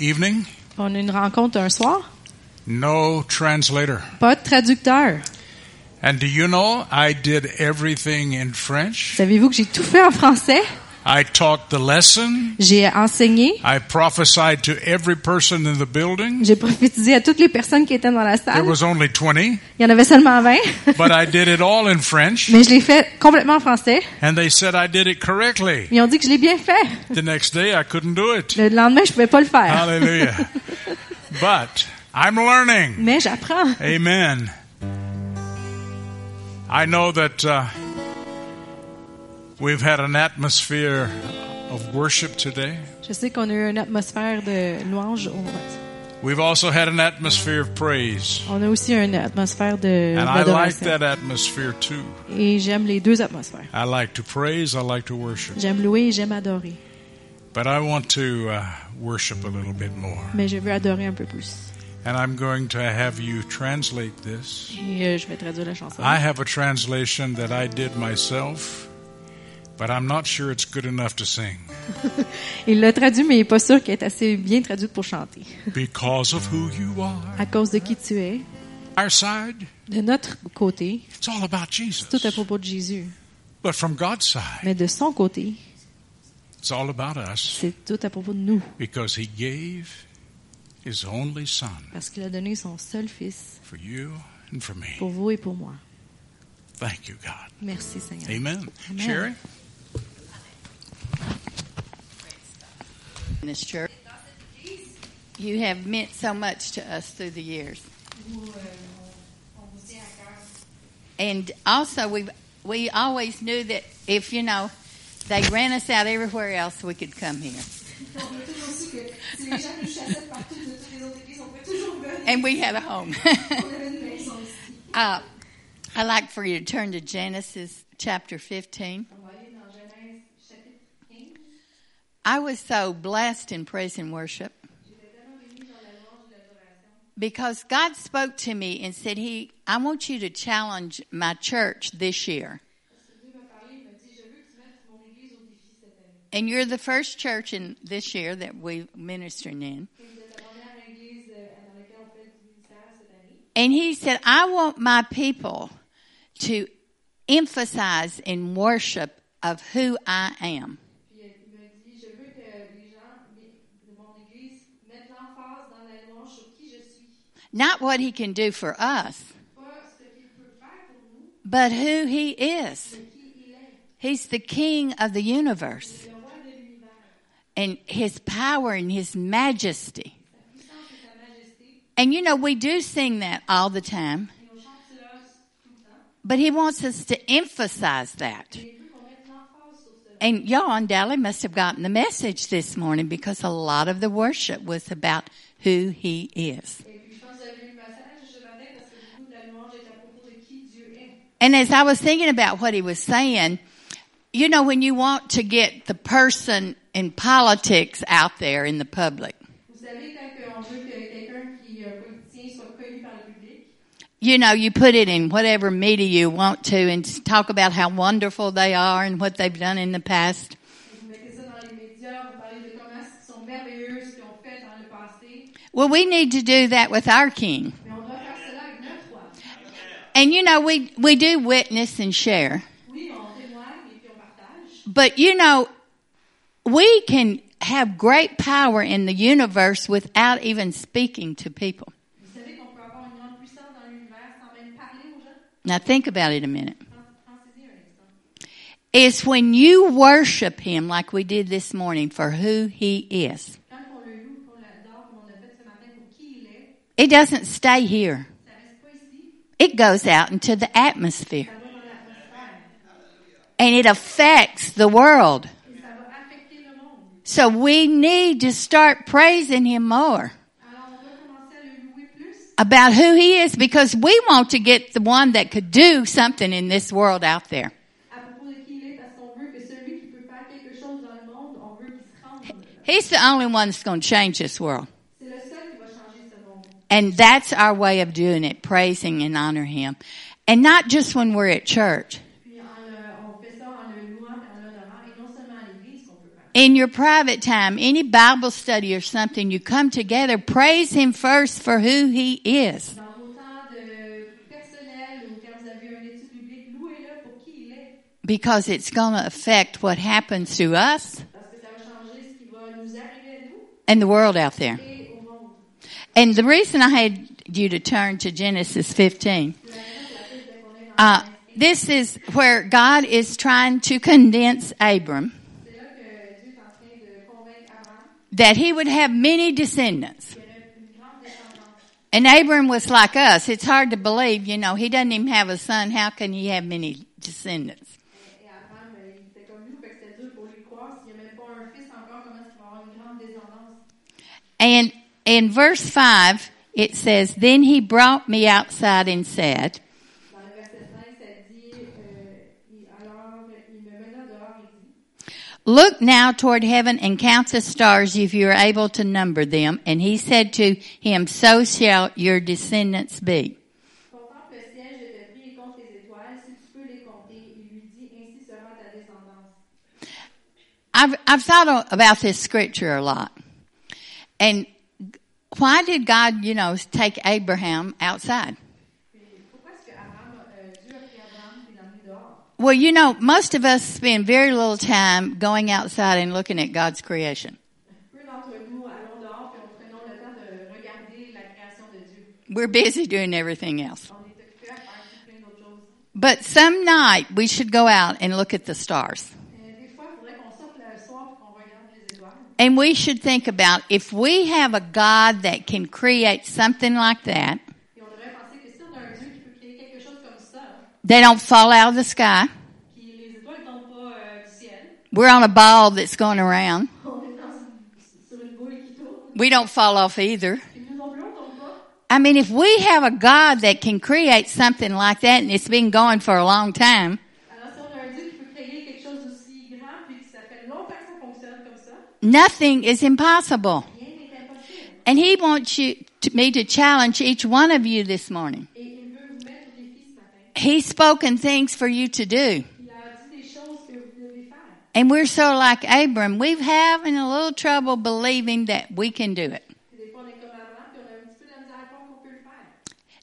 evening? On a une rencontre un soir? No translator. Pas de traducteur. And do you know I did everything in French? Savez-vous que j'ai tout fait en français? I taught the lesson. J'ai enseigné. I prophesied to every person in the building. J'ai prophétisé à toutes les personnes qui étaient dans la There salle. was only 20, Il y en avait seulement 20. but I did it all in French. Mais je l'ai fait complètement en français. And they said I did it correctly. Ils ont dit que je l'ai bien fait. The next day I couldn't do it. Le lendemain, je pouvais pas le faire. Hallelujah. But I'm learning. Mais j'apprends. Amen. I know that uh, we've had an atmosphere of worship today. Je sais qu'on a eu une atmosphère de louange. We've also had an atmosphere of praise. On a aussi une atmosphère de And I like that atmosphere too. Et j'aime les deux atmosphères. I like to praise, I like to worship. J'aime louer et j'aime adorer. But I want to uh, worship a little bit more. Mais je veux adorer un peu plus. And I'm going to have you translate this. Et euh, je vais traduire la chanson. I have a translation that I did myself, but I'm not sure it's good enough to sing. Il l'a traduit, mais il n'est pas sûr qu'elle est assez bien traduite pour chanter. Because of who you are. À cause de qui tu es, Our side, de notre côté, it's all about Jesus. tout à propos de Jésus. But from God's side, Mais de son côté, it's all about us c'est tout à propos de nous. because He gave His only Son Parce qu'il a donné son seul fils for you and for me. pour vous et pour moi. Thank you, God. Merci Seigneur. Amen. Amen. Sherry? This church. You have meant so much to us through the years. And also, we we always knew that if you know they ran us out everywhere else, we could come here, and we had a home. uh, I like for you to turn to Genesis chapter fifteen. I was so blessed in praise and worship because God spoke to me and said, "He, I want you to challenge my church this year." And you're the first church in this year that we're ministering in. And he said, I want my people to emphasize in worship of who I am. Puis il me dit, je veux que les gens de mon Église mettent l'emphase dans la louange sur qui je suis. Not what he can do for us, but who he is. He's the king of the universe. And his power and his majesty. And you know, we do sing that all the time, but he wants us to emphasize that. And y'all undoubtedly must have gotten the message this morning because a lot of the worship was about who he is. Et puis je pense que vous avez vu le message ce matin parce que beaucoup de la louange est à propos de qui Dieu est. And as I was thinking about what he was saying, you know, when you want to get the person in politics out there in the public, you know, you put it in whatever media you want to and talk about how wonderful they are and what they've done in the past. Well, we need to do that with our king. And you know, we, we do witness and share. Oui, on témoigne et puis on partage. But you know, we can have great power in the universe without even speaking to people. Vous savez qu'on peut avoir une grande puissance dans l'univers sans même parler aux gens? Now think about it a minute. Pensez-y un instant. It's when you worship him like we did this morning for who he is. Quand on le loue, qu'on l'adore, comme on a fait ce matin pour qui il est, It doesn't stay here. ça reste pas ici, It goes out into the atmosphere ça va dans l'atmosphère. and it affects the world. Et ça va affecter le monde. So we need to start praising him more Alors on doit commencer à le louer plus about who he is because we want to get the one that could do something in this world out there. à propos de qui il est parce qu'on veut que celui qui peut faire quelque chose dans le monde, on veut qu'il se rende. He's the only one that's going to change this world. C'est le seul qui va changer ce monde. And that's our way of doing it, praising and honor him. And not just when we're at church, Puis en le- on fait ça en le louant et en l'honorant, et non seulement à l'église qu'on peut faire In your private time, any Bible study or something, you come together, praise Him first for who He is. Dans vos temps de personnel ou quand vous avez une étude biblique, louez-le pour qui il est. Because it's going to affect what happens to us Parce que ça va changer ce qui va nous arriver à nous and the world out there. And the reason I had you to turn to Genesis 15, uh, this is where God is trying to condense Abram that he would have many descendants. And Abram was like us. It's hard to believe, you know, he doesn't even have a son. How can he have many descendants? And in verse 5, it says, Then he brought me outside and said, Dans le verset 5, ça dit, euh, il- alors il me mena dehors et dit, Look now toward heaven and count the stars if you are able to number them. And he said to him, So shall your descendants be. Contemple le ciel, je te prie, et compte les étoiles, si tu peux les compter. Il lui dit, ainsi sera ta descendance. I've, I've thought about this scripture a lot. And why did God, you know, take Abraham outside? Puis, pourquoi est-ce que Abraham, euh, Dieu a pris Abraham et l'a emmené dehors? Well, you know, most of us spend very little time going outside and looking at God's creation. Peu d'entre nous allons dehors et on prenons le temps de regarder la création de Dieu. We're busy doing everything else. On est occupé à faire tout plein d'autres choses. But some night we should go out and look at the stars. Euh, des fois, il faudrait qu'on sorte le soir et qu'on regarde les étoiles. And we should think about if we have a God that can create something like that, Et on devrait penser que si on a un Dieu qui peut créer quelque chose comme ça, they don't fall out of the sky. qui les étoiles ne tombent pas euh, du ciel, We're on a ball that's going around. on est dans une- sur une boule qui tourne, We don't fall off either. puis nous non plus, on tombe pas. I mean, if we have a God that can create something like that and it's been going for a long time, Alors, si on a un Dieu qui peut créer quelque chose d'aussi grand, puis que ça fait longtemps que ça fonctionne comme ça, nothing is impossible. rien n'est impossible. And he wants you to, me to challenge each one of you this morning. Et il veut vous mettre au défi ce matin. He's spoken things for you to do. Il a dit des choses que vous devez faire. And we're so like Abram, we're having a little trouble believing that we can do it. Puis des fois, on est comme Abraham, puis on a un petit peu de la misère à croire qu'on peut le faire.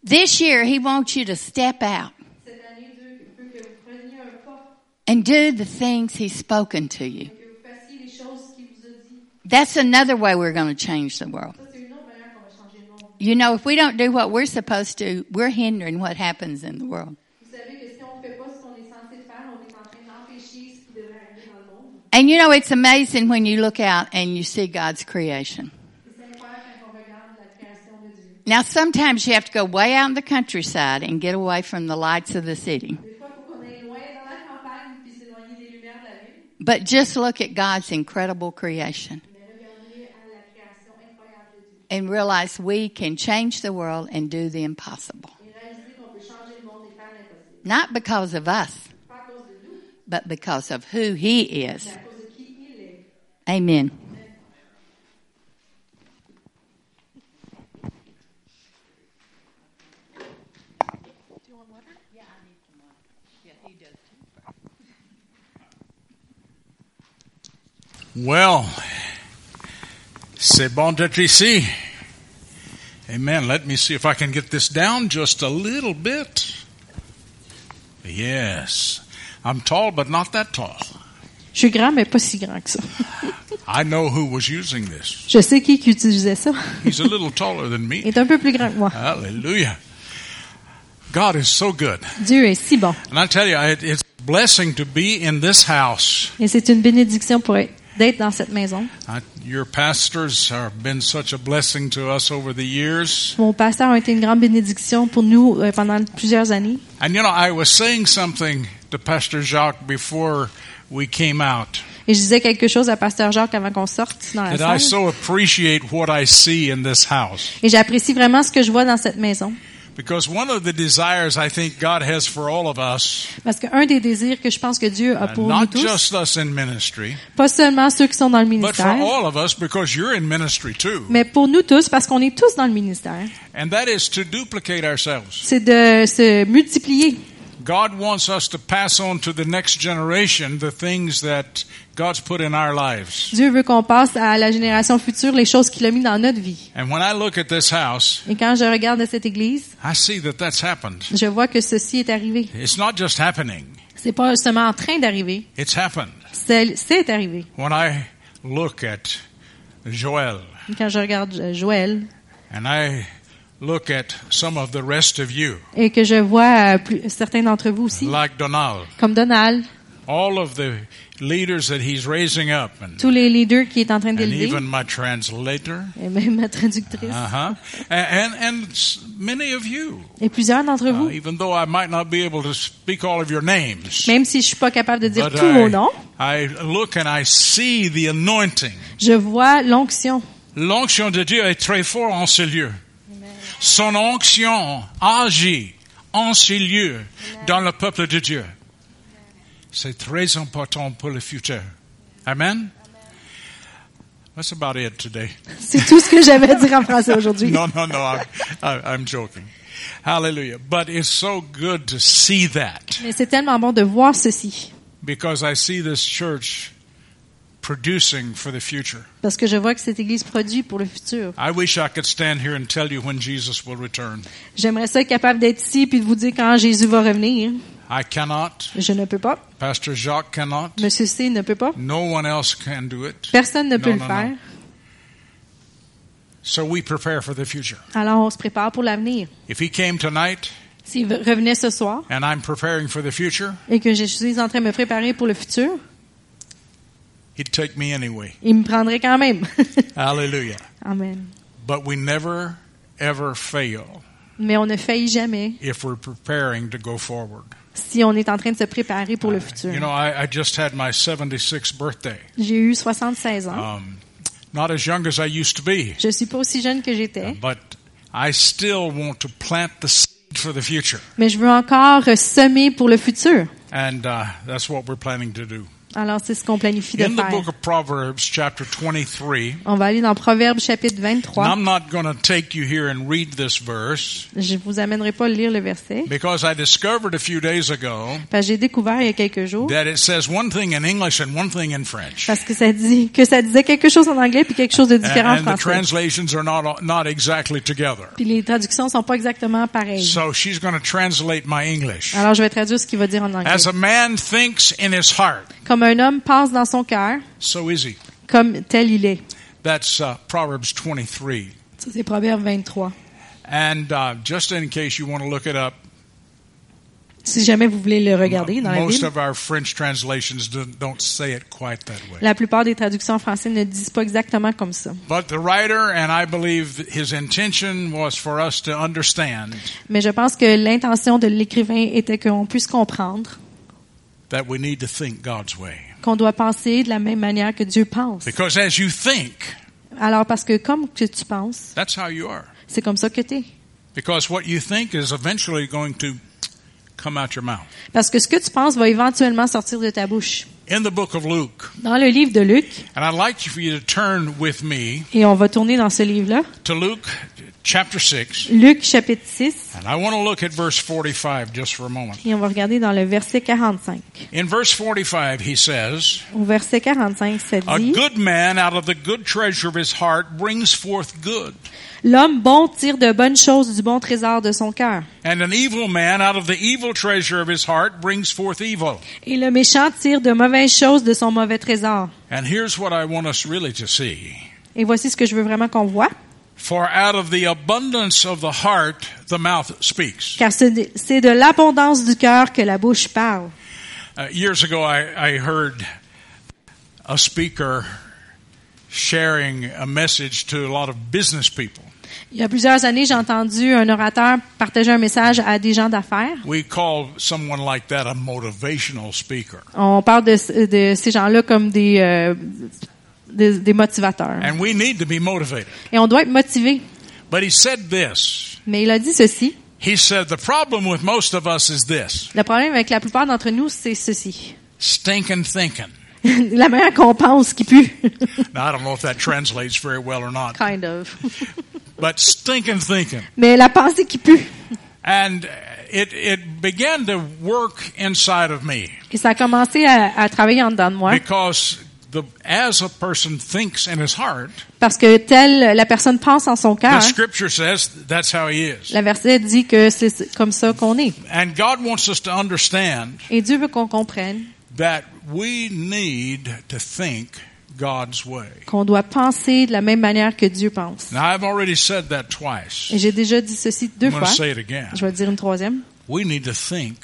This year, he wants you to step out Cette année, Dieu veut que vous preniez un pas, and do the things he's spoken to you. que vous fassiez les choses qu'il vous a dit. That's another way we're going to change the world. Ça, c'est une autre manière qu'on va changer le monde. You know, if we don't do what we're supposed to, we're hindering what happens in the world. Vous savez que si on ne fait pas ce qu'on est censé faire, on est en train d'empêcher ce qui devrait arriver dans le monde. And you know, it's amazing when you look out and you see God's creation. Et c'est incroyable quand on regarde la création de Dieu. Now, sometimes you have to go way out in the countryside and get away from the lights of the city. Des fois, il faut qu'on aille loin dans la campagne puis s'éloigner des lumières de la ville. But just look at God's incredible creation Mais regardez à la création incroyable de Dieu. And realize we can change the world and do the impossible. Et réaliser qu'on peut changer le monde et faire l'impossible. Not because of us, Pas à cause de nous, but because of who He is. mais à cause de qui il est. Amen. Well, c'est bon d'être ici. Amen. Let me see if I can get this down just a little bit. Yes. I'm tall, but not that tall. Je suis grand, mais pas si grand que ça. I know who was using this. Je sais qui, qui utilisait ça. He's a little taller than Il me. est un peu plus grand que moi. Hallelujah. God is so good. Dieu est si bon. And I tell you, it, it's a blessing to be in this house. Et c'est une bénédiction pour être- d'être dans cette maison. I, your pastors have been such a blessing to us over the years. Mon pasteur a été une grande bénédiction pour nous euh, pendant plusieurs années. And you know, I was saying something to Pastor Jacques before we came out. Et je disais quelque chose à pasteur Jacques avant qu'on sorte dans la That I so appreciate what I see in this house. Et j'apprécie vraiment ce que je vois dans cette maison. Because one of the desires I think God has for all of us, Parce qu'un des désirs que je pense que Dieu a and pour nous tous, just us in ministry, pas seulement ceux qui sont dans le but for ministère, all of us because you're in ministry too, mais pour nous tous, parce qu'on est tous dans le ministère, and that is to duplicate ourselves. c'est de se multiplier. God wants us to pass on to the next generation the things that God's put in our lives. Dieu veut qu'on passe à la génération future les choses qu'il a mis dans notre vie. And when I look at this house, Et quand je regarde cette église, I see that that's happened. je vois que ceci est arrivé. It's not just happening, C'est pas seulement en train d'arriver, it's happened. c'est c'est arrivé. When I look at Joel Quand je regarde Joël and I look at some of the rest of you, et que je vois euh, plus- certains d'entre vous aussi, like Donald, comme Donald, all of the leaders that he's raising up, and, tous les leaders qui est en train and d'élever, even my translator, et même ma traductrice, uh-huh, and, and, and s- many of you. et plusieurs d'entre Uh, vous. even though I might not be able to speak all of your names, Même si je suis pas capable de dire tous vos noms, I, I look and I see the anointing. je vois l'onction. L'onction de Dieu est très fort en ces lieux. Son onction agit en ces lieux dans le peuple de Dieu. C'est très important pour le futur. Amen. That's about it today. C'est tout ce que j'avais à dire en français aujourd'hui. No, no, no. I'm, I'm joking. Hallelujah. But it's so good to see that Mais c'est tellement bon de voir ceci. because I see this church producing for the future. Parce que je vois que cette église produit pour le futur. I wish I could stand here and tell you when Jesus will return. J'aimerais ça être capable d'être ici puis de vous dire quand Jésus va revenir. I cannot. Je ne peux pas. Pastor Jacques cannot. Monsieur C ne peut pas. No one else can do it. Personne ne peut Non, le faire. non. So we prepare for the future. Alors on se prépare pour l'avenir. If he came tonight S'il ve- revenait ce soir and I'm preparing for the future, et que je suis en train de me préparer pour le futur, he'd take me anyway. il me prendrait quand même. Hallelujah. Amen. But we never, ever fail Mais on ne faillit jamais if we're preparing to go forward. si on est en train de se préparer pour le futur. You know, I, I just had my 76th birthday. J'ai eu 76 ans. Um, not as young as I used to be, Je suis pas aussi jeune que j'étais, but I still want to plant the seed for the future. mais je veux encore semer pour le futur. And uh, that's what we're planning to do. Alors c'est ce qu'on planifie de In the faire. book of Proverbs, chapter 23, On va aller dans Proverbe chapitre and 23. I'm not going to take you here and read this verse Je vous amènerai pas à lire le verset. because I discovered a few days ago Parce que j'ai découvert il y a quelques jours that it says one thing in English and one thing in French. parce que ça dit que ça disait quelque chose en anglais puis quelque chose de différent en And, and the français. translations are not, not exactly together. Puis les traductions sont pas exactement pareilles. So she's going to translate my English. Alors je vais traduire ce qu'il va dire en anglais. As a man thinks in his heart, Comme un homme pense dans son cœur, so is he. comme tel il est. That's uh, Proverbs 23. Ça c'est Proverbe 23. And uh, just in case you want to look it up, Si jamais vous voulez le regarder dans la most Bible, of our French translations don't, don't say it quite that way. la plupart des traductions en français ne disent pas exactement comme ça. But the writer, and I believe his intention was for us to understand Mais je pense que l'intention de l'écrivain était qu'on puisse comprendre that we need to think God's way. qu'on doit penser de la même manière que Dieu pense. Because as you think, Alors parce que comme que tu penses, that's how you are. c'est comme ça que tu es. Because what you think is eventually going to come out your mouth. Parce que ce que tu penses va éventuellement sortir de ta bouche. In the book of Luke, Dans le livre de Luc, and I'd like for you to turn with me et on va tourner dans ce livre-là, to Luke chapter 6, Luc chapitre 6, and I want to look at verse 45 just for a moment. et on va regarder dans le verset 45. In verse 45, he says, Au verset 45, ça A dit, good man out of the good treasure of his heart brings forth good, L'homme bon tire de bonnes choses du bon trésor de son cœur, and an evil man out of the evil treasure of his heart brings forth evil. et le méchant tire de mauvaises choses de son mauvais trésor. And here's what I want us really to see. Et voici ce que je veux vraiment qu'on voit, For out of the abundance of the heart, the mouth speaks. car c'est de l'abondance du cœur que la bouche parle. Uh, years ago, I, I heard a speaker sharing a message to a lot of business people. Il y a plusieurs années, j'ai entendu un orateur partager un message à des gens d'affaires. We call someone like that a motivational speaker. On parle de, de ces gens-là comme des, euh, des, des motivateurs. And we need to be motivated. Et on doit être motivé. But he said this. Mais il a dit ceci. He said, the problem with most of us is this. Le problème avec la plupart d'entre nous, c'est ceci. Stinking thinking. la manière qu'on pense qui pue. Now, I don't know if that translates very well or not, kind of. but stinking thinking. Mais la pensée qui pue. And it, it began to work inside of me Et ça a commencé à, à travailler en dedans de moi. because the, as a person thinks in his heart, Parce que telle la personne pense en son cœur, scripture says that's how he is. la verset dit que c'est comme ça qu'on est. And God wants us to understand Et Dieu veut qu'on comprenne that we need to think God's way. qu'on doit penser de la même manière que Dieu pense. Now, I've already said that twice. Et j'ai déjà dit ceci deux I'm going fois. to say it again. Je vais le dire une troisième. We need to think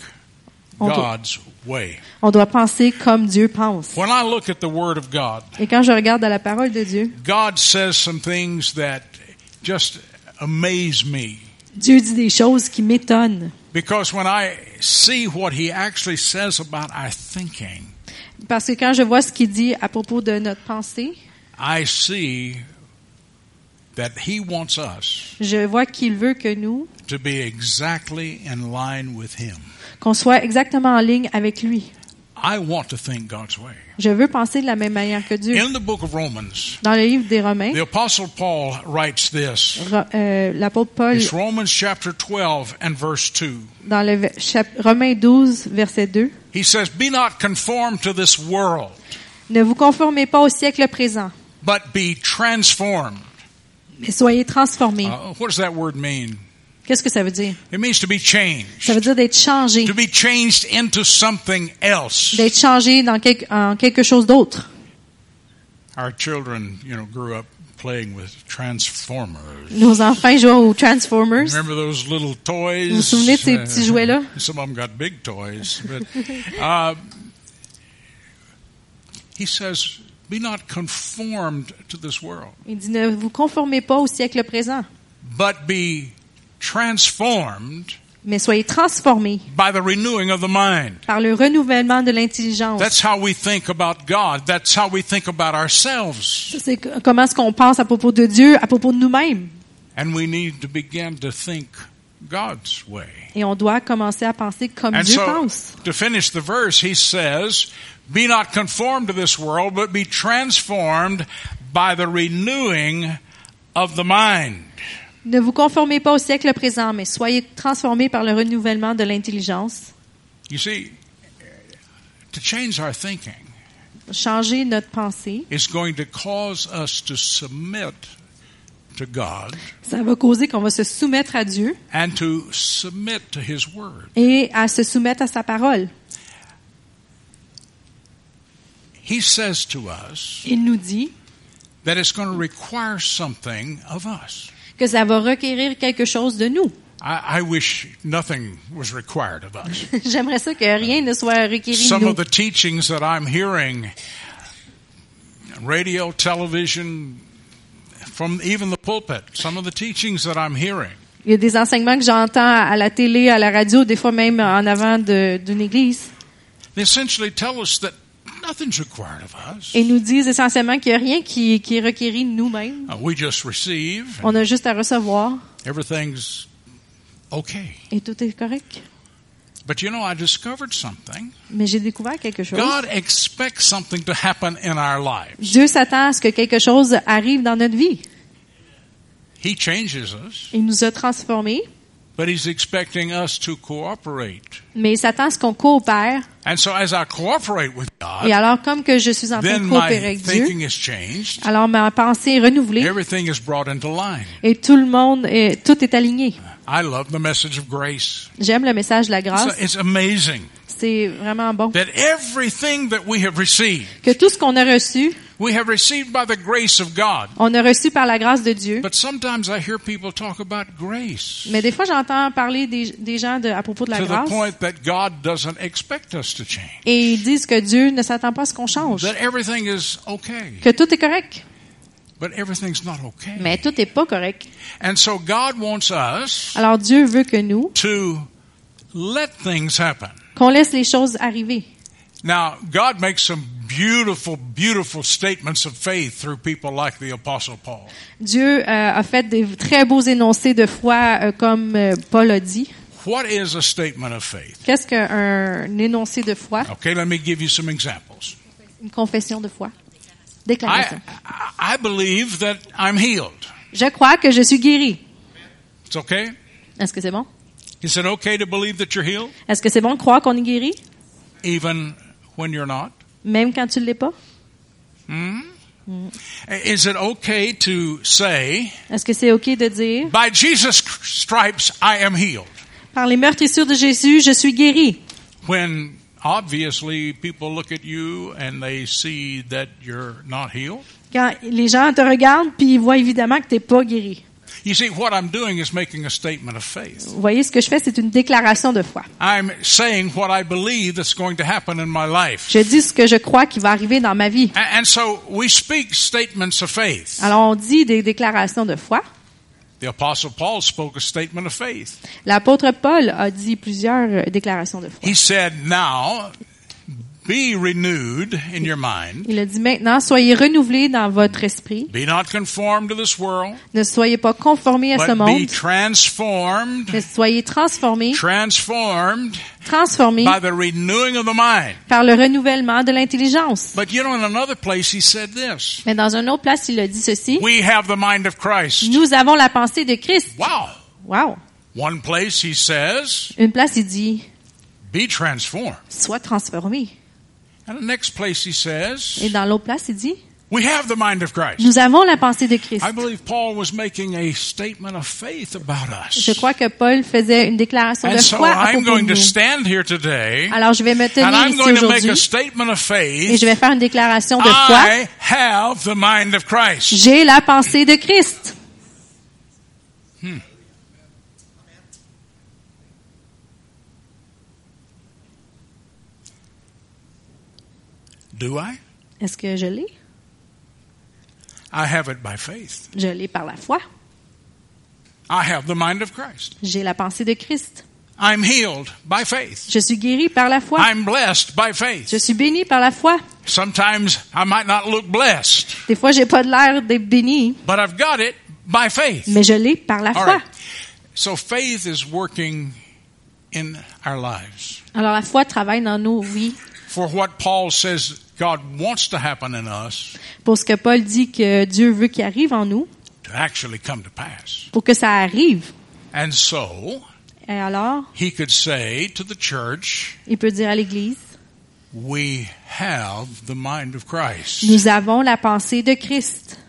On doit, God's way. on doit penser comme Dieu pense. When I look at the Word of God, Et quand je regarde à la parole de Dieu, God says some things that just amaze me. Dieu dit des choses qui m'étonnent. Because when I see what He actually says about our thinking, Parce que quand je vois ce qu'il dit à propos de notre pensée, I see that He wants us je vois qu'il veut que nous, to be exactly in line with Him. Qu'on soit exactement en ligne avec lui. I want to think God's way. Je veux penser de la même manière que Dieu. In the book of Romans, Dans le livre des Romains, the Apostle Paul writes this. Euh, l'apôtre Paul, It's Romans chapter 12 and verse 2. dans le chap- Romains 12, verset 2, He says, Be not conformed to this world, Ne vous conformez pas au siècle présent, but be transformed. mais soyez transformés. Uh, what does that word mean? Qu'est-ce que ça veut dire? It means to be changed, Ça veut dire d'être changé, to be changed into something else. d'être changé dans quelque, en quelque chose d'autre. Our children, you know, grew up playing with transformers. Nos enfants jouent aux Transformers. Remember those little toys? Vous vous souvenez de ces petits jouets-là? Some of them got big toys. But, uh, he says, Be not conformed to this world, Il dit, ne vous conformez pas au siècle présent, but be transformed mais soyez transformés by the renewing of the mind. par le renouvellement de l'intelligence. That's how we think about God. That's how we think about ourselves. C'est comment est-ce qu'on pense à propos de Dieu, à propos de nous-mêmes. And we need to begin to think God's way. Et on doit commencer à penser comme And Dieu so, pense. to finish the verse, he says, Be not conformed to this world, but be transformed by the renewing of the mind. Ne vous conformez pas au siècle présent, mais soyez transformés par le renouvellement de l'intelligence. You see, to change our thinking Changer notre pensée, is going to cause us to submit to God ça va causer qu'on va se soumettre à Dieu and to submit to His Word. et à se soumettre à sa parole. He says to us Il nous dit that it's going to require something of us. Que ça va requérir quelque chose de nous. I, I wish nothing was required of us. J'aimerais ça que rien ne soit requéri de Some nous. of the teachings that I'm hearing, radio, television, from even the pulpit, some of the teachings that I'm hearing, Il y a des enseignements que j'entends à la télé, à la radio, des fois même en avant de- d'une église, they essentially tell us that nothing's required of us. et nous disent essentiellement qu'il n'y a rien qui, qui est requéri de nous-mêmes. Uh, we just receive, and On a juste à recevoir everything's okay. et tout est correct. But you know, I discovered something. Mais j'ai découvert quelque chose. God expects something to happen in our lives. Dieu s'attend à ce que quelque chose arrive dans notre vie. He changes us, Il nous a transformés, but He's expecting us to cooperate. mais il s'attend à ce qu'on coopère. And so, as I cooperate with Et alors, comme que je suis en train de coopérer avec Dieu, thinking is changed. alors ma pensée est renouvelée Everything is brought into line. et tout le monde, est, tout est aligné. I love the message of grace. J'aime le message de la grâce. it's amazing C'est vraiment bon. that everything that we have received, Que tout ce qu'on a reçu, we have received by the grace of God. on a reçu par la grâce de Dieu. But sometimes I hear people talk about grace Mais des fois, j'entends parler des, des gens de, à propos de la to the grâce point that God doesn't expect us to change. et ils disent que Dieu ne s'attend pas à ce qu'on change. That everything is okay, Que tout est correct. but everything's not okay. Mais tout n'est pas correct. And so God wants us Alors Dieu veut que nous, to let things happen. qu'on laisse les choses arriver. Now, God makes some beautiful, beautiful statements of faith through people like the Apostle Paul. Dieu euh, a fait des très beaux énoncés de foi, euh, comme euh, Paul a dit. What is a statement of faith? Qu'est-ce qu'un énoncé de foi? Okay, let me give you some examples. Une confession de foi. I, Déclaration. I believe that I'm healed. Je crois que je suis guéri. It's okay? Est-ce que c'est bon? Is it okay to believe that you're healed? Est-ce que c'est bon de croire qu'on est guéri, even when you're not? même quand tu ne l'es pas? Is it okay to say, Est-ce que c'est OK de dire, by Jesus' stripes I am healed? par les meurtrissures de Jésus, je suis guéri? When obviously people look at you and they see that you're not healed? Quand les gens te regardent, puis ils voient évidemment que tu n'es pas guéri. You see, what I'm doing is making a statement of faith. Vous voyez, ce que je fais, c'est une déclaration de foi. I'm saying what I believe that's going to happen in my life. Je dis ce que je crois qui va arriver dans ma vie. And so we speak statements of faith. Alors, on dit des déclarations de foi. The Apostle Paul spoke a statement of faith. L'apôtre Paul a dit plusieurs déclarations de foi. He said, Now be renewed in your mind. Il a dit maintenant, soyez renouvelés dans votre esprit. Be not conformed to this world, Ne soyez pas conformés à ce but be monde, transformed, mais soyez transformés, transformed transformés by the renewing of the mind. par le renouvellement de l'intelligence. But you know, in another place, he said this Mais dans une autre place, il a dit ceci. We have the mind of Christ. Nous avons la pensée de Christ. Wow. Wow. One place, he says, Une place, il dit, Be transformed. sois transformé. And the next place, he Et says, dans l'autre place, il dit, We have the mind of Christ. nous avons la pensée de Christ. I believe Paul was making a statement of faith about Je us. crois que Paul faisait une déclaration de And so foi à I'm propos de going to nous. stand here today Alors, je vais me and tenir I'm ici going to make aujourd'hui a statement of et faith. je vais faire une déclaration de foi. I have the mind of Christ. J'ai la pensée de Christ. Do I? Est-ce que je l'ai? I have it by faith. Je l'ai par la foi. I have the mind of Christ. J'ai la pensée de Christ. I'm healed by faith. Je suis guéri par la foi. I'm blessed by faith. Je suis béni par la foi. Sometimes I might not look blessed, Des fois, j'ai pas l'air d'être béni, but I've got it by faith. mais je l'ai par la All foi. right. So faith is working in our lives. Alors, la foi travaille dans nos vies For what Paul says God wants to happen in us pour ce que Paul dit que Dieu veut qu'il arrive en nous, to actually come to pass. pour que ça arrive. And so Et alors, he could say to the church, il peut dire à l'Église, We have the mind of Christ. nous avons la pensée de Christ.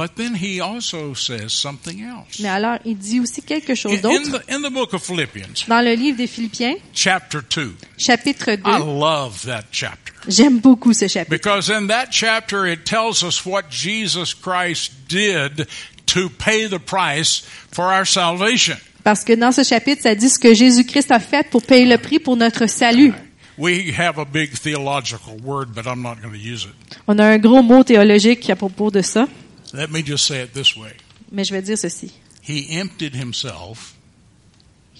But then he also says something else. Mais alors, il dit aussi quelque chose d'autre. the, in the book of Philippians, Dans le livre des Philippiens, chapter 2, chapitre 2, I love that chapter. j'aime beaucoup ce chapitre. Because in that chapter it tells us what Jesus Christ did to pay the price for our salvation. Parce que dans ce chapitre, ça dit ce que Jésus-Christ a fait pour payer le prix pour notre salut. We have a big theological word, but I'm not going to use it. On a un gros mot théologique à propos de ça, Let me just say it this way. mais je vais dire ceci. He emptied himself.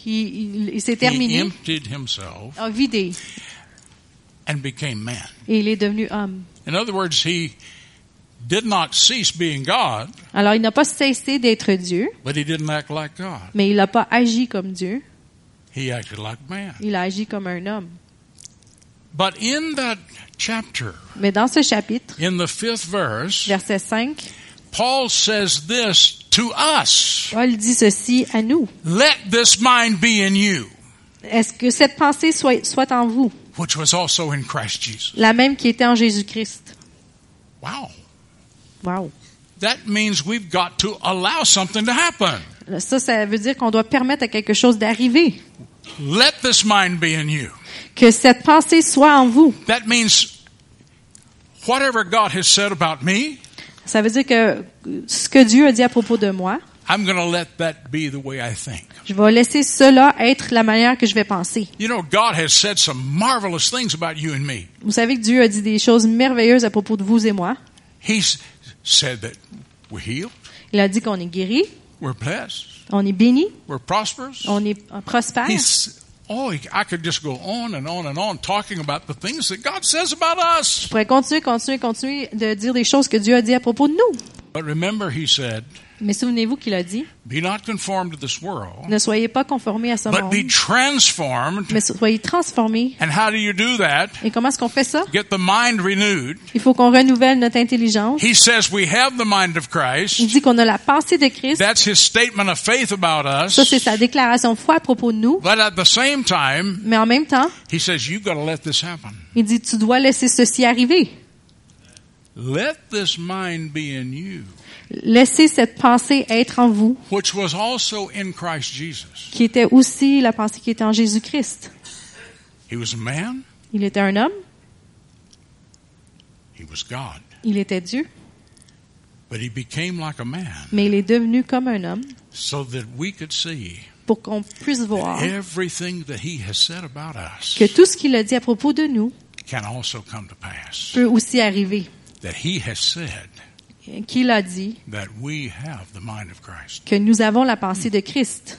Il, il- il s'est He terminé, emptied himself a vidé, and became man. et il est devenu homme. In other words, he did not cease being God, Alors, il n'a pas cessé d'être Dieu, but he didn't act like God. mais il n'a pas agi comme Dieu, He acted like man. il a agi comme un homme. But in that chapter, Mais dans ce chapitre, in the fifth verse, verset 5, Paul says this to us. Paul dit ceci à nous. Let this mind be in you, Est-ce que cette pensée soit, soit en vous, which was also in Christ Jesus. la même qui était en Jésus-Christ? Wow. Wow. That means we've got to allow something to happen. Ça, ça veut dire qu'on doit permettre à quelque chose d'arriver. Let this mind be in you. Que cette pensée soit en vous. That means whatever God has said about me, Ça veut dire que ce que Dieu a dit à propos de moi, I'm going to let that be the way I think. je vais laisser cela être la manière que je vais penser. You know, God has said some marvelous things about you and me. Vous savez que Dieu a dit des choses merveilleuses à propos de vous et moi. He's said that we're healed, Il a dit qu'on est guéri, we're blessed, on est béni, we're prosperous. on est prospère. He's oh, I could just go on and on and on talking about the things that God says about us. Je pourrais continuer, continuer, continuer de dire des choses que Dieu a dit à propos de nous. But remember, he said, Mais souvenez-vous qu'il a dit, Be not conformed to this world, ne soyez pas conformés à ce but monde, be transformed. mais soyez transformés. And how do you do that? Et comment est-ce qu'on fait ça? Get the mind renewed. Il faut qu'on renouvelle notre intelligence. He says we have the mind of Il Christ. dit qu'on a la pensée de Christ. That's his statement of faith about Ça, c'est us. sa déclaration de foi à propos de nous. But at the same time, Mais en même temps, he says you've got to let this happen. il dit, tu dois laisser ceci arriver. Let this mind be in you, Laissez cette pensée être en vous, which was also in Christ Jesus. qui était aussi la pensée qui était en Jésus-Christ. He was a man, Il était un homme, he was God. il était Dieu, But he became like a man mais il est devenu comme un homme so that we could see pour qu'on puisse voir everything that he has said about us que tout ce qu'il a dit à propos de nous can also come to pass. peut aussi arriver. That he has said Qu'il a dit that we have the mind of Christ. que nous avons la pensée de Christ.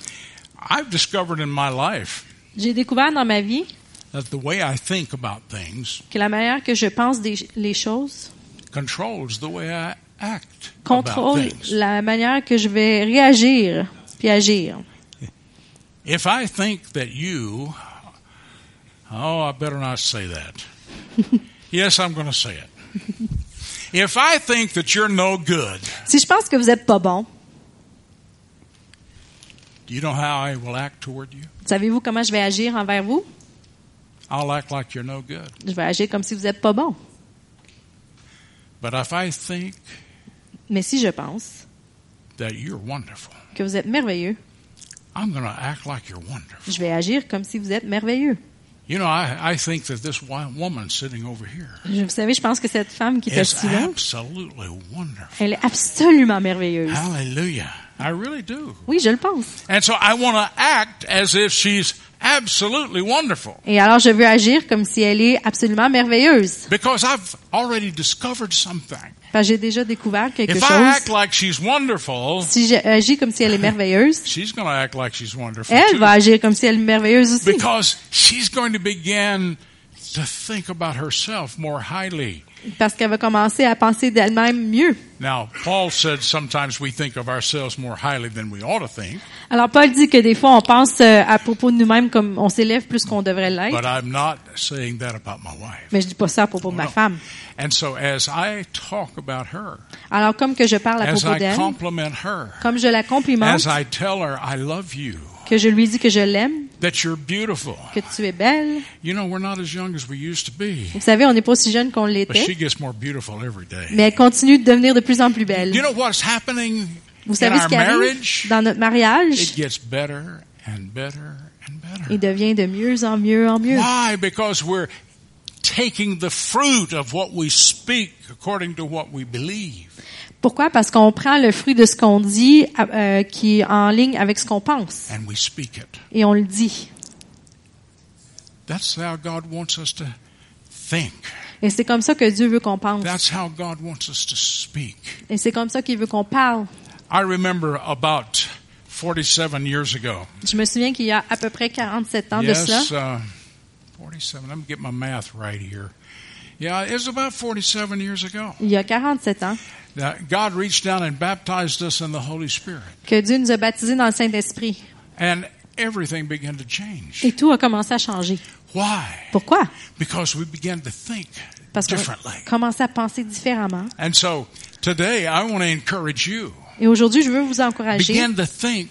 I've discovered in my life J'ai découvert dans ma vie that the way I think about things que la manière que je pense des, les choses controls the way I act about contrôle things. la manière que je vais réagir puis agir. If I think that you, oh, I better not say that. yes, I'm going to say it. If I think that you're no good, Si je pense que vous êtes pas bon, do you know how I will act toward you? savez-vous comment je vais agir envers vous? I'll act like you're no good. Je vais agir comme si vous êtes pas bon. But if I think Mais si je pense that you're wonderful, que vous êtes merveilleux, I'm going to act like you're wonderful. je vais agir comme si vous êtes merveilleux. You know, I, I think that this woman sitting over here Vous savez, je pense que cette femme qui est is assise là, absolutely wonderful. elle est absolument merveilleuse. Hallelujah. I really do. Oui, je le pense. And so I want to act as if she's absolutely wonderful. Et alors, je veux agir comme si elle est absolument merveilleuse. Because I've already discovered something. Parce que j'ai déjà découvert quelque If I act chose. like she's wonderful, Si j'agis comme si elle est merveilleuse, she's going to act like she's wonderful elle too. va agir comme si elle est merveilleuse aussi. Because she's going to begin to think about herself more highly. Parce qu'elle va commencer à penser d'elle-même mieux. Now, Paul said sometimes we think of ourselves more highly than we ought to think, Alors, Paul dit que des fois, on pense euh, à propos de nous-mêmes comme on s'élève plus qu'on devrait l'être. but I'm not saying that about my wife. Mais je dis pas ça à propos de ma No. femme. And so as I talk about her, Alors, comme que je parle à as propos I d'elle, compliment her, comme je la complimente, as I tell her I love you, que je lui dis que je l'aime, that you're beautiful. que tu es belle. You know, we're not as young as we used to be, Vous savez, on n'est pas aussi jeune qu'on but l'était, she gets more beautiful every day. mais elle continue de devenir de plus en plus belle. You know what's happening Vous in savez ce our qui arrive marriage? dans notre mariage? It gets better and better and better. Il devient de mieux en mieux en mieux. Why? Because we're taking the fruit of what we speak according to what we believe. Pourquoi? Parce qu'on prend le fruit de ce qu'on dit euh, qui est en ligne avec ce qu'on pense and we speak it. et on le dit. That's how God wants us to think. Et c'est comme ça que Dieu veut qu'on pense. That's how God wants us to speak. Et c'est comme ça qu'il veut qu'on parle. I remember about 47 years ago. Je me souviens qu'il y a à peu près 47 ans de cela. Uh, 47. Let me get my math right here. Yeah, it was about 47 years ago. Il y a 47 ans Now, God reached down and baptized us in the Holy Spirit. que Dieu nous a baptisés dans le Saint-Esprit. And everything began to change. Et tout a commencé à changer. Why? Pourquoi? Because we began to think Parce qu'on a commencé à penser différemment. And so today I want to encourage you. Et aujourd'hui, je veux vous encourager. Begin to think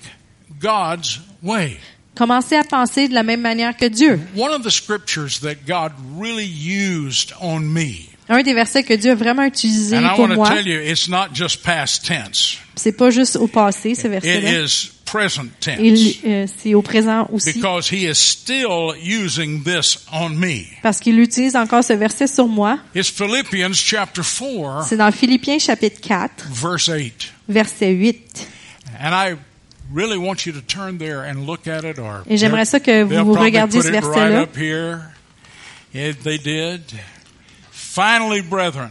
God's way. Commencez à penser de la même manière que Dieu. One of the scriptures that God really used on me, Un des versets que Dieu a vraiment utilisé and pour moi, tell you, it's not just past tense. c'est pas juste au passé, ce verset-là. euh, c'est au présent aussi. Because he is still using this on me. Parce qu'il utilise encore ce verset sur moi. It's Philippians chapter 4, C'est dans Philippiens chapitre 4, verse 8. verset 8. And I really want you to turn there and look at it or Et j'aimerais ça que vous regardiez ce verset-là. Finally, brethren,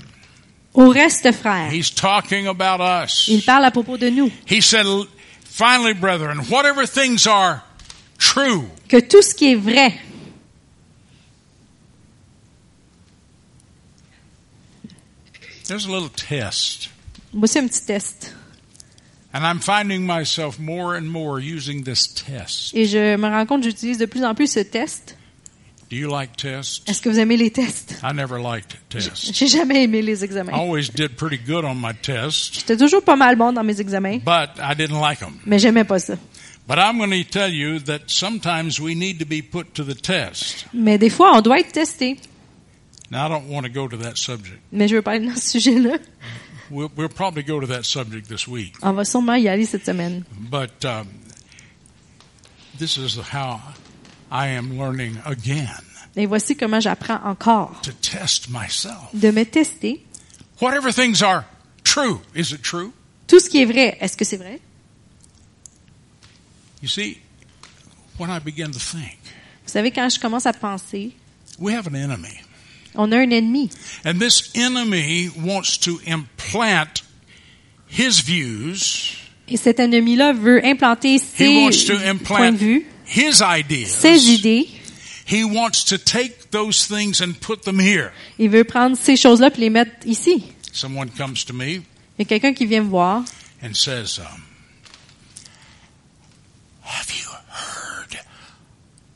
Au reste, frère, he's talking about us. il parle à propos de nous. He said, finally, brethren, whatever things are true, Que tout ce qui est vrai, there's a little test. voici un petit test. And I'm finding myself more and more using this test. Et je me rends compte que j'utilise de plus en plus ce test. Do you like tests? Est-ce que vous aimez les tests? I never liked tests. J'ai jamais aimé les I examens. always did pretty good on my tests, J'étais toujours pas mal bon dans mes examens, but I didn't like them. mais j'aimais pas ça. But I'm going to tell you that sometimes we need to be put to the test. Mais des fois, on doit être testé. Now, I don't want to go to that subject. Mais je veux pas aller dans ce sujet-là. We'll, we'll probably go to that subject this week. On va sûrement y aller cette semaine. But um, this is how I am learning again Et voici comment j'apprends encore to test myself. de me tester. Whatever things are true, is it true? Tout ce qui est vrai, est-ce que c'est vrai? You see, when I begin to think, Vous savez, quand je commence à penser, we have an enemy. on a un ennemi. And this enemy wants to implant his views, Et cet ennemi-là veut implanter he ses wants to points de implant vue, his ideas. ses idées. He wants to take those things and put them here. Il veut prendre ces choses-là et les mettre ici. Someone comes to me Il y a quelqu'un qui vient me voir and says, um, Have you heard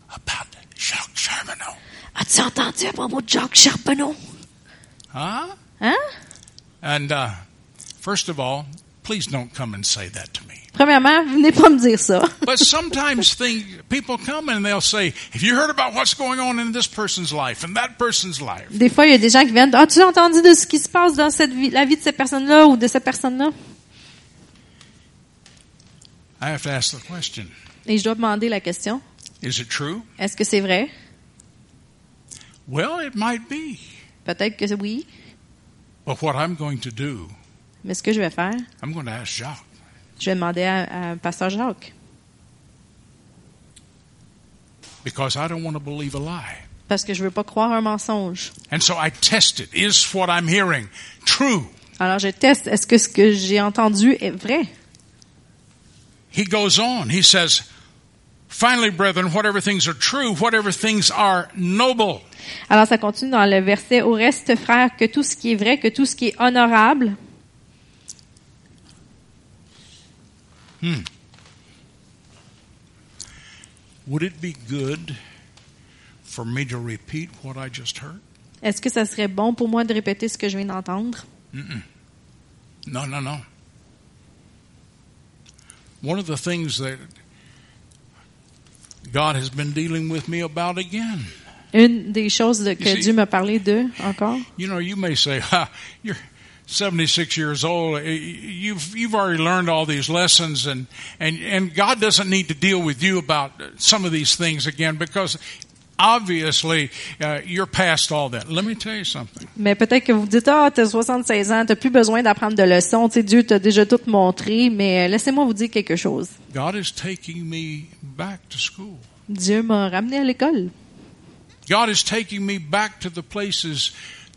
about Jacques Charbonneau? As-tu entendu à propos de Jacques Charbonneau? Huh? Hein? And uh, first of all, please don't come and say that to me. Premièrement, venez pas me dire ça. But sometimes things, people come and they'll say, Have you heard about what's going on in this person's life and that person's life? Des fois, il y a des gens qui viennent, as-tu entendu de ce qui se passe dans cette vie, la vie de cette personne-là ou de cette personne-là? I have to ask the question Et je dois demander la question, Is it true? est-ce que c'est vrai? Well, it might be. Peut-être que oui, But what I'm going to do, mais ce que je vais faire, I'm going to ask Jacques. je vais demander à, à Pasteur Jacques. because I don't want to believe a lie. Parce que je veux pas croire un mensonge. And so I test it. Is what I'm hearing true? Alors je teste, est-ce que ce que j'ai entendu est vrai? He goes on. He says, Finally, brethren, whatever things are true, whatever things are noble, Alors ça continue dans le verset, au reste, frères, que tout ce qui est vrai, que tout ce qui est honorable, would it be good for me to repeat what I just heard? est-ce que ça serait bon pour moi de répéter ce que je viens d'entendre? No, no, no. One of the things that God has been dealing with me about again. Une des choses de- que You see- Dieu m'a parlé de encore? You know, you may say, ha, you're 76 years old. You've, you've already learned all these lessons and, and, and God doesn't need to deal with you about some of these things again because obviously uh, you're past all that. Let me tell you something. Mais peut-être que vous dites, ah, t'as 76 ans, t'as plus besoin d'apprendre de leçons, tu sais, Dieu t'a déjà tout montré, mais euh, laissez-moi vous dire quelque chose. God is taking me back to school. Dieu m'a ramené à l'école. God is taking me back to the places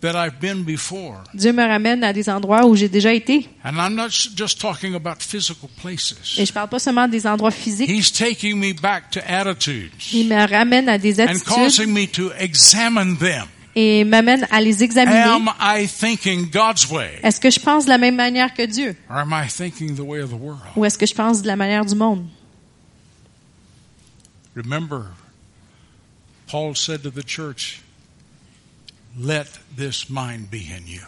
that I've been before. Dieu me ramène à des endroits où j'ai déjà été. And I'm not just talking about physical places. Et je parle pas seulement des endroits physiques. He's taking me back to attitudes Il me ramène à des and attitudes causing me to examine them. et m'amène à les examiner. Am I thinking God's way? Est-ce que je pense de la même manière que Dieu? Or am I thinking the way of the world? Ou est-ce que je pense de la manière du monde? Remember, Paul said to the church, Let this mind be in you.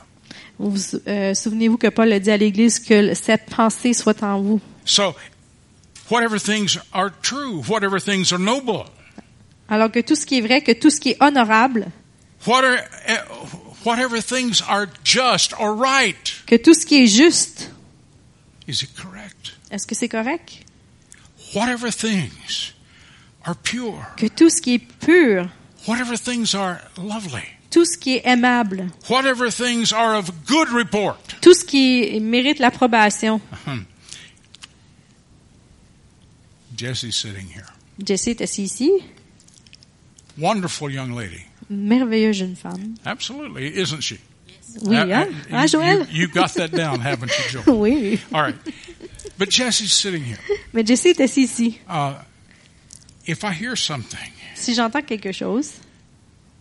Vous euh, souvenez-vous que Paul a dit à l'Église que cette pensée soit en vous. So, whatever things are true, whatever things are noble, Alors que tout ce qui est vrai, que tout ce qui est honorable, what are, eh, whatever things are just or right, que tout ce qui est juste, is it correct? est-ce que c'est correct? Whatever things are pure, Que tout ce qui est pur, whatever things are lovely, tout ce qui est aimable, whatever things are of good report. tout ce qui mérite l'approbation. Jesse's sitting here. Jessie est assise ici, Wonderful young lady. merveilleuse jeune femme. Absolutely, isn't she? Oui, Uh, hein? uh, Hein, you, Joël? you, you got that down, haven't you, Joel? Oui. All right. But Jesse's sitting here. Mais Jessie est assise ici. Uh, if I hear something, Si j'entends quelque chose,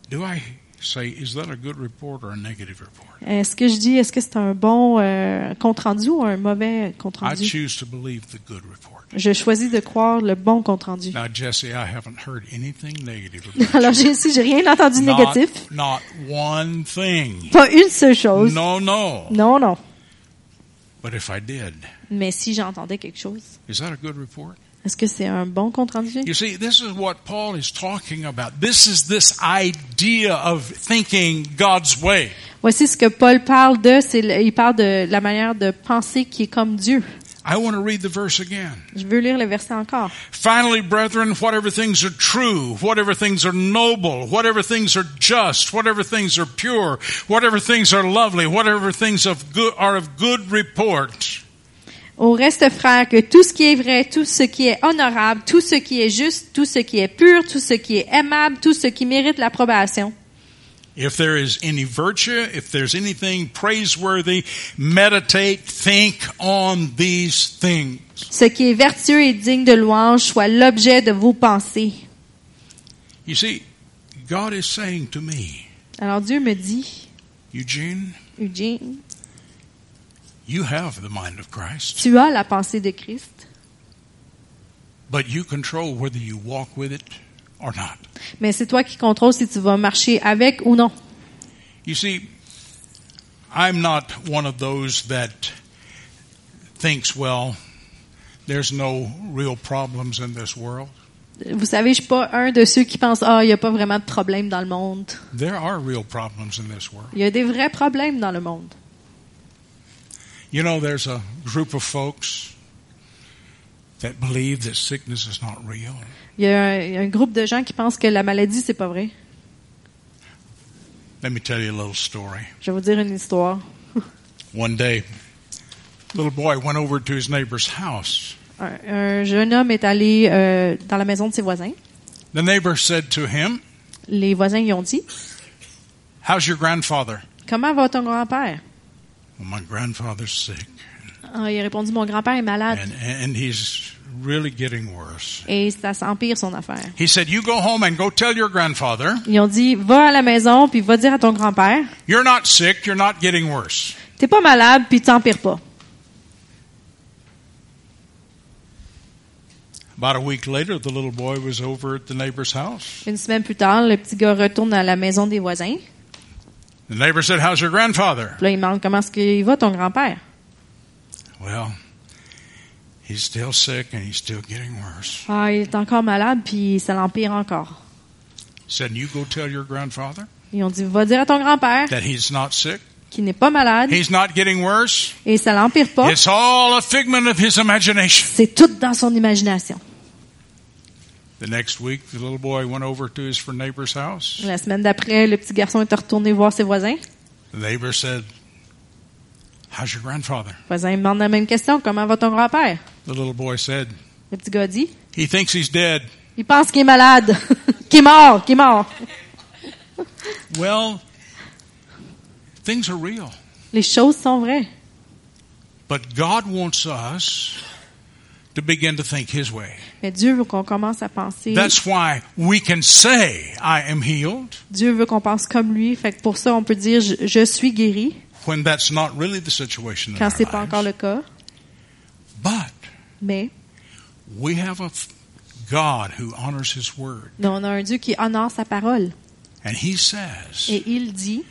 do I say, is that a good report or a negative report? Est-ce que je dis, est-ce que c'est un bon euh, compte rendu ou un mauvais compte I rendu choose to believe the good report. Je choisis de croire le bon compte rendu. Now, Jesse, I haven't heard anything negative about Alors j'ai ici, j'ai rien entendu de Not, négatif. not one thing. Pas une seule chose. No, no. Non, non. But if I did, Mais si j'entendais quelque chose, is that a good report? Est-ce que c'est un bon compte rendu? You see, this is what Paul is talking about. This is this idea of thinking God's way. Voici ce que Paul parle de, c'est il parle de la manière de penser qui est comme Dieu. I want to read the verse again. Je veux lire le verset encore. Finally, brethren, whatever things are true, whatever things are noble, whatever things are just, whatever things are pure, whatever things are lovely, whatever things of good, are of good report. Au reste, frères, que tout ce qui est vrai, tout ce qui est honorable, tout ce qui est juste, tout ce qui est pur, tout ce qui est aimable, tout ce qui mérite l'approbation. If there is any virtue, if there's anything praiseworthy, meditate, think on these things. Ce qui est vertueux et digne de louange soit l'objet de vos pensées. You see, God is saying to me, Alors Dieu me dit, Eugene, Eugene, you have the mind of Christ, tu as la pensée de Christ, but you control whether you walk with it or not. mais c'est toi qui contrôles si tu vas marcher avec ou non. You see, I'm not one of those that thinks, well, there's no real problems in this world. Vous savez, je suis pas un de ceux qui pensent, ah, il n'y a pas vraiment de problème dans le monde. There are real problems in this world. Il y a des vrais problèmes dans le monde. You know, there's a group of folks that believe that sickness is not real. Il y a un, il y a un groupe de gens qui pensent que la maladie, c'est pas vrai. Let me tell you a little story. Je vais vous dire une histoire. One day, little boy went over to his neighbor's house. Un, un jeune homme est allé euh, dans la maison de ses voisins. The neighbor said to him, Les voisins lui ont dit, How's your grandfather? comment va ton grand-père? My grandfather's sick, Ah, il a répondu, mon grand-père est malade and, and he's really getting worse. et ça s'empire son affaire. He said, You go home and go tell your grandfather, Ils ont dit, va à la maison puis va dire à ton grand-père, You're not sick, you're not getting worse. t'es pas malade puis t'empires pas. About a week later, the little boy was over at the neighbor's house. Une semaine plus tard, le petit gars retourne à la maison des voisins. The neighbor said, How's your grandfather? Puis là, il demande comment est-ce qu'il va ton grand-père? Well, he's still sick and he's still getting worse. Ah, il est encore malade puis ça l'empire encore. Said, You go tell your grandfather Ils ont dit, va dire à ton grand-père that he's not sick, qu'il n'est pas malade he's not getting worse. et ça l'empire pas. It's all a figment of his imagination. C'est tout dans son imagination. La semaine d'après, le petit garçon est retourné voir ses voisins. The neighbor said, How's your grandfather? Le voisin demande la même question, comment va ton grand-père? The little boy said, Le petit gars dit, He thinks he's dead. il pense qu'il est malade, qu'il est mort, qu'il est mort. Well, things are real. Les choses sont vraies. But God wants us to begin to think His way. Mais Dieu veut qu'on commence à penser. That's why we can say, I am healed, Dieu veut qu'on pense comme lui. Fait que pour ça, on peut dire, je, je suis guéri, when that's not really the situation quand c'est pas encore le cas. But Mais, we have a God who honors His word. mais on a un Dieu qui honore sa parole. And He says Et il dit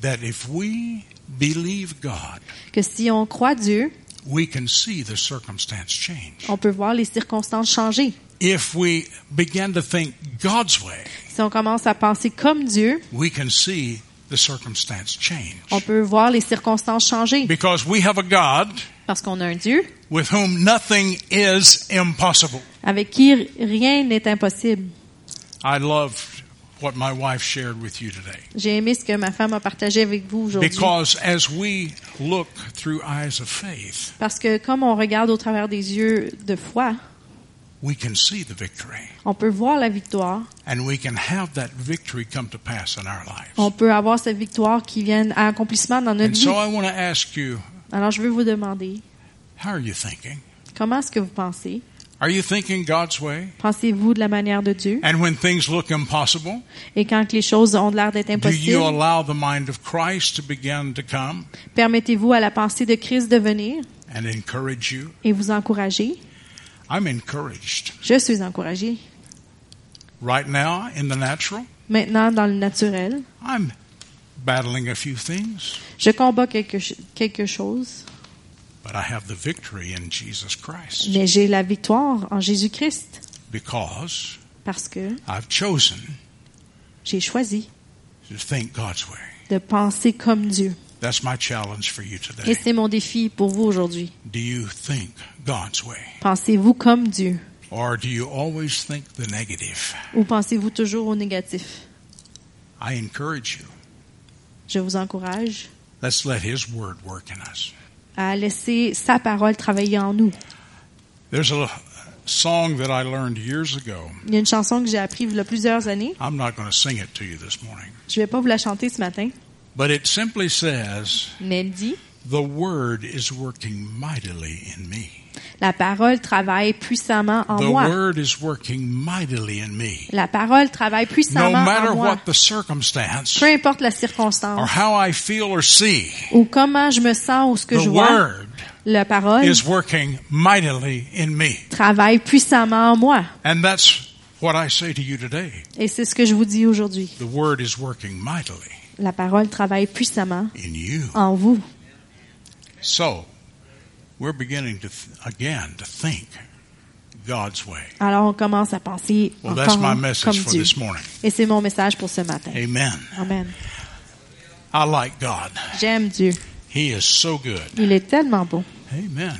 that if we believe God, que si on croit Dieu, we can see the circumstance change. on peut voir les circonstances changer. If we begin to think God's way, Si on commence à penser comme Dieu, we can see the circumstance change. on peut voir les circonstances changer. Because we have a God Parce qu'on a un Dieu with whom nothing is impossible. avec qui rien n'est impossible. I loved what my wife shared with you today. J'ai aimé ce que ma femme a partagé avec vous aujourd'hui. Because as we look through eyes of faith, Parce que comme on regarde au travers des yeux de foi, we can see the victory. on peut voir la victoire. And we can have that victory come to pass in our lives. On peut avoir cette victoire qui vienne à accomplissement dans notre And vie. so I want to ask you, Alors je veux vous demander, how are you thinking? comment est-ce que vous pensez? Are you thinking God's way? Pensez-vous de la manière de Dieu? And when things look impossible, Et quand les choses ont l'air d'être do impossibles, you allow the mind of Christ to begin to come permettez-vous à la pensée de Christ de venir and encourage you? et vous encourager? I'm encouraged. Je suis encouragé. Right now, in the natural, Maintenant, dans le naturel, I'm battling a few things, je combats quelque, quelque chose, but I have the victory in Jesus Christ mais j'ai la victoire en Jésus-Christ because parce que I've chosen j'ai choisi to think God's way. de penser comme Dieu. That's my challenge for you Et today. c'est mon défi pour vous aujourd'hui. Do you think God's way? Pensez-vous comme Dieu? Or do you always think the negative? ou pensez-vous toujours au négatif? I encourage you. Je vous encourage Let's let His Word work in us. À laisser sa parole travailler en nous. There's a song that I learned years ago. Il y a une chanson que j'ai apprise il y a plusieurs années. I'm not going to sing it to you this morning. Je vais pas vous la chanter ce matin, But it simply says, mais elle dit The Word is working mightily in me. La parole travaille puissamment en The moi. Word is working mightily in me. La parole travaille No puissamment matter en moi. what the circumstance Peu importe la or circonstance how I feel or see, ou comment je me sens ou ce que the je vois, Word la parole is working mightily in me. travaille puissamment en moi. And that's what I say to you today. Et c'est ce que je vous dis aujourd'hui. The Word is working mightily La parole travaille puissamment in you. en vous. So, we're beginning to, th- again, to think God's way. Alors on commence à penser Well, that's my message comme for Dieu. this morning. Et c'est mon message pour ce matin. Amen. Amen. I like God. J'aime Dieu. He is so good. Il est tellement bon. Amen.